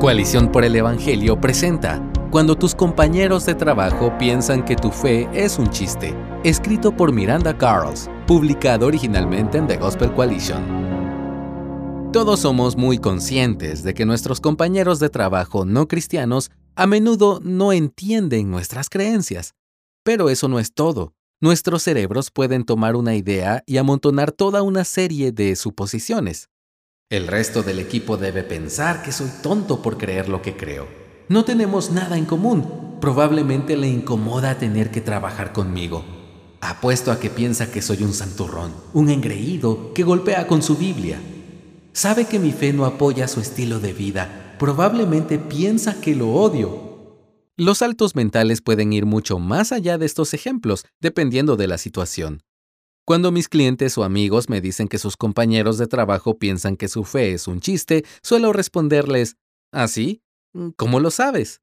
Coalición por el Evangelio presenta Cuando tus compañeros de trabajo piensan que tu fe es un chiste, escrito por Miranda Carls, publicado originalmente en The Gospel Coalition. Todos somos muy conscientes de que nuestros compañeros de trabajo no cristianos a menudo no entienden nuestras creencias. Pero eso no es todo. Nuestros cerebros pueden tomar una idea y amontonar toda una serie de suposiciones. El resto del equipo debe pensar que soy tonto por creer lo que creo. No tenemos nada en común. Probablemente le incomoda tener que trabajar conmigo. Apuesto a que piensa que soy un santurrón, un engreído que golpea con su Biblia. Sabe que mi fe no apoya su estilo de vida. Probablemente piensa que lo odio. Los saltos mentales pueden ir mucho más allá de estos ejemplos, dependiendo de la situación. Cuando mis clientes o amigos me dicen que sus compañeros de trabajo piensan que su fe es un chiste, suelo responderles. ¿Ah, ¿Cómo lo sabes?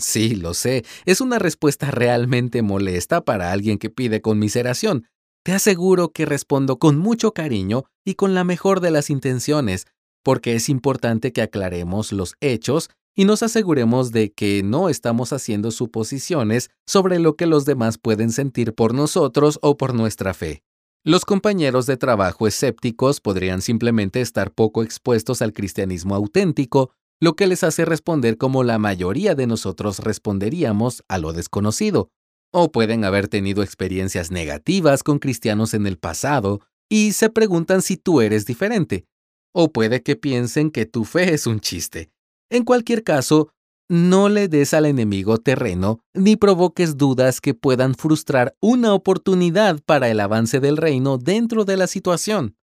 Sí, lo sé. Es una respuesta realmente molesta para alguien que pide conmiseración. Te aseguro que respondo con mucho cariño y con la mejor de las intenciones, porque es importante que aclaremos los hechos y nos aseguremos de que no estamos haciendo suposiciones sobre lo que los demás pueden sentir por nosotros o por nuestra fe. Los compañeros de trabajo escépticos podrían simplemente estar poco expuestos al cristianismo auténtico, lo que les hace responder como la mayoría de nosotros responderíamos a lo desconocido. O pueden haber tenido experiencias negativas con cristianos en el pasado y se preguntan si tú eres diferente. O puede que piensen que tu fe es un chiste. En cualquier caso, no le des al enemigo terreno ni provoques dudas que puedan frustrar una oportunidad para el avance del reino dentro de la situación.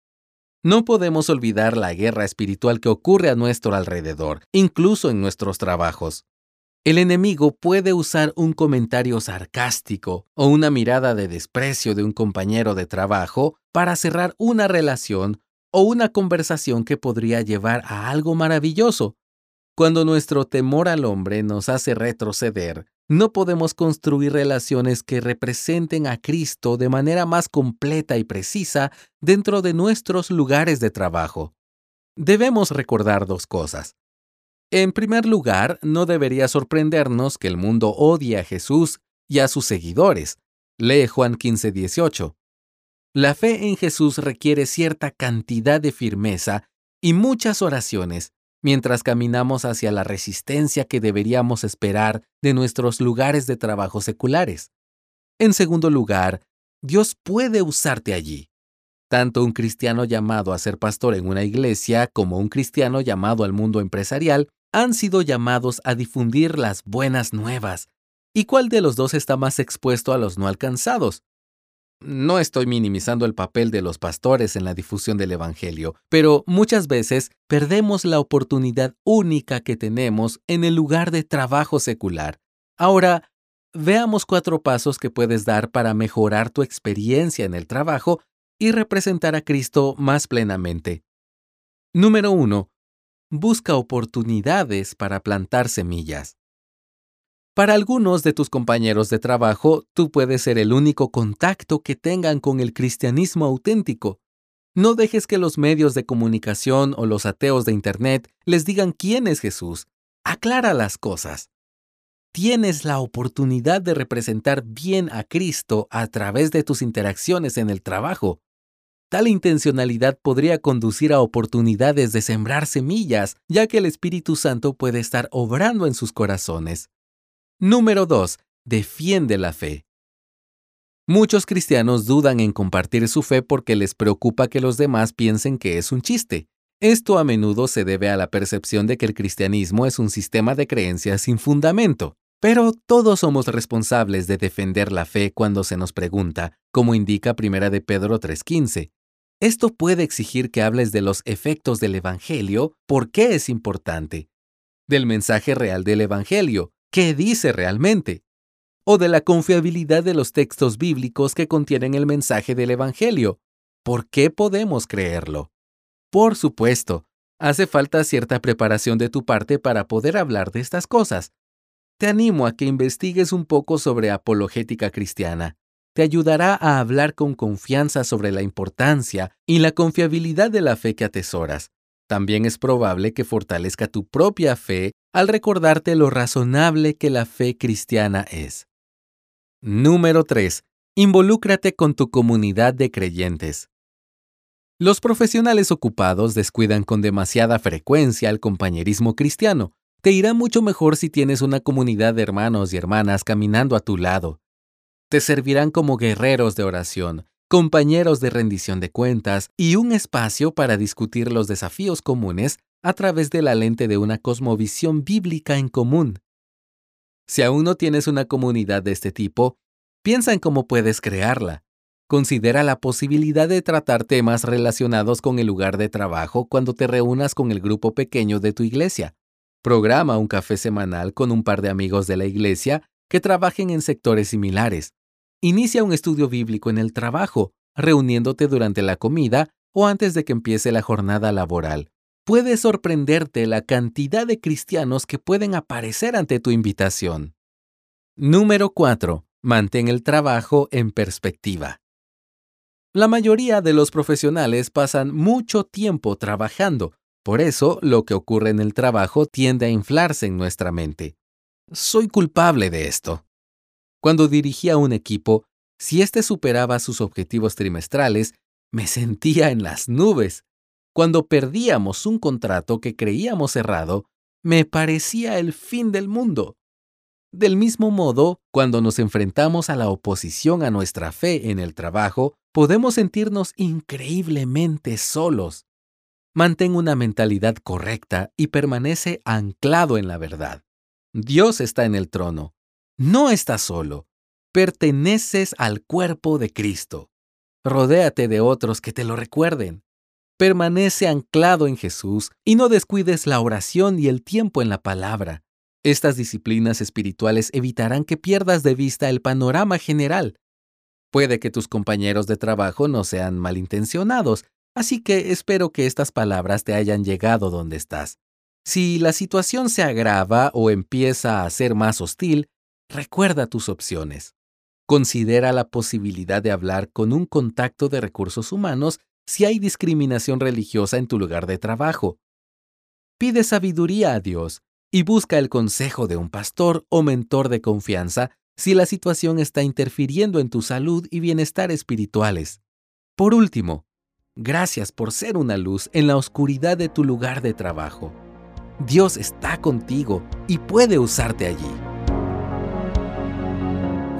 No podemos olvidar la guerra espiritual que ocurre a nuestro alrededor, incluso en nuestros trabajos. El enemigo puede usar un comentario sarcástico o una mirada de desprecio de un compañero de trabajo para cerrar una relación o una conversación que podría llevar a algo maravilloso, cuando nuestro temor al hombre nos hace retroceder, no podemos construir relaciones que representen a Cristo de manera más completa y precisa dentro de nuestros lugares de trabajo. Debemos recordar dos cosas. En primer lugar, no debería sorprendernos que el mundo odie a Jesús y a sus seguidores. Lee Juan 15:18. La fe en Jesús requiere cierta cantidad de firmeza y muchas oraciones mientras caminamos hacia la resistencia que deberíamos esperar de nuestros lugares de trabajo seculares. En segundo lugar, Dios puede usarte allí. Tanto un cristiano llamado a ser pastor en una iglesia como un cristiano llamado al mundo empresarial han sido llamados a difundir las buenas nuevas. ¿Y cuál de los dos está más expuesto a los no alcanzados? No estoy minimizando el papel de los pastores en la difusión del Evangelio, pero muchas veces perdemos la oportunidad única que tenemos en el lugar de trabajo secular. Ahora, veamos cuatro pasos que puedes dar para mejorar tu experiencia en el trabajo y representar a Cristo más plenamente. Número 1. Busca oportunidades para plantar semillas. Para algunos de tus compañeros de trabajo, tú puedes ser el único contacto que tengan con el cristianismo auténtico. No dejes que los medios de comunicación o los ateos de Internet les digan quién es Jesús. Aclara las cosas. Tienes la oportunidad de representar bien a Cristo a través de tus interacciones en el trabajo. Tal intencionalidad podría conducir a oportunidades de sembrar semillas, ya que el Espíritu Santo puede estar obrando en sus corazones. Número 2. Defiende la fe. Muchos cristianos dudan en compartir su fe porque les preocupa que los demás piensen que es un chiste. Esto a menudo se debe a la percepción de que el cristianismo es un sistema de creencias sin fundamento. Pero todos somos responsables de defender la fe cuando se nos pregunta, como indica 1 de Pedro 3:15. Esto puede exigir que hables de los efectos del Evangelio, por qué es importante, del mensaje real del Evangelio, qué dice realmente, o de la confiabilidad de los textos bíblicos que contienen el mensaje del Evangelio. ¿Por qué podemos creerlo? Por supuesto, hace falta cierta preparación de tu parte para poder hablar de estas cosas. Te animo a que investigues un poco sobre apologética cristiana. Te ayudará a hablar con confianza sobre la importancia y la confiabilidad de la fe que atesoras. También es probable que fortalezca tu propia fe al recordarte lo razonable que la fe cristiana es. Número 3. Involúcrate con tu comunidad de creyentes. Los profesionales ocupados descuidan con demasiada frecuencia el compañerismo cristiano. Te irá mucho mejor si tienes una comunidad de hermanos y hermanas caminando a tu lado. Te servirán como guerreros de oración, compañeros de rendición de cuentas y un espacio para discutir los desafíos comunes a través de la lente de una cosmovisión bíblica en común. Si aún no tienes una comunidad de este tipo, piensa en cómo puedes crearla. Considera la posibilidad de tratar temas relacionados con el lugar de trabajo cuando te reúnas con el grupo pequeño de tu iglesia. Programa un café semanal con un par de amigos de la iglesia que trabajen en sectores similares. Inicia un estudio bíblico en el trabajo, reuniéndote durante la comida o antes de que empiece la jornada laboral. Puede sorprenderte la cantidad de cristianos que pueden aparecer ante tu invitación. Número 4. Mantén el trabajo en perspectiva. La mayoría de los profesionales pasan mucho tiempo trabajando, por eso lo que ocurre en el trabajo tiende a inflarse en nuestra mente. Soy culpable de esto. Cuando dirigía un equipo, si éste superaba sus objetivos trimestrales, me sentía en las nubes. Cuando perdíamos un contrato que creíamos cerrado, me parecía el fin del mundo. Del mismo modo, cuando nos enfrentamos a la oposición a nuestra fe en el trabajo, podemos sentirnos increíblemente solos. Mantén una mentalidad correcta y permanece anclado en la verdad. Dios está en el trono. No estás solo. Perteneces al cuerpo de Cristo. Rodéate de otros que te lo recuerden. Permanece anclado en Jesús y no descuides la oración y el tiempo en la palabra. Estas disciplinas espirituales evitarán que pierdas de vista el panorama general. Puede que tus compañeros de trabajo no sean malintencionados, así que espero que estas palabras te hayan llegado donde estás. Si la situación se agrava o empieza a ser más hostil, recuerda tus opciones. Considera la posibilidad de hablar con un contacto de recursos humanos si hay discriminación religiosa en tu lugar de trabajo. Pide sabiduría a Dios y busca el consejo de un pastor o mentor de confianza si la situación está interfiriendo en tu salud y bienestar espirituales. Por último, gracias por ser una luz en la oscuridad de tu lugar de trabajo. Dios está contigo y puede usarte allí.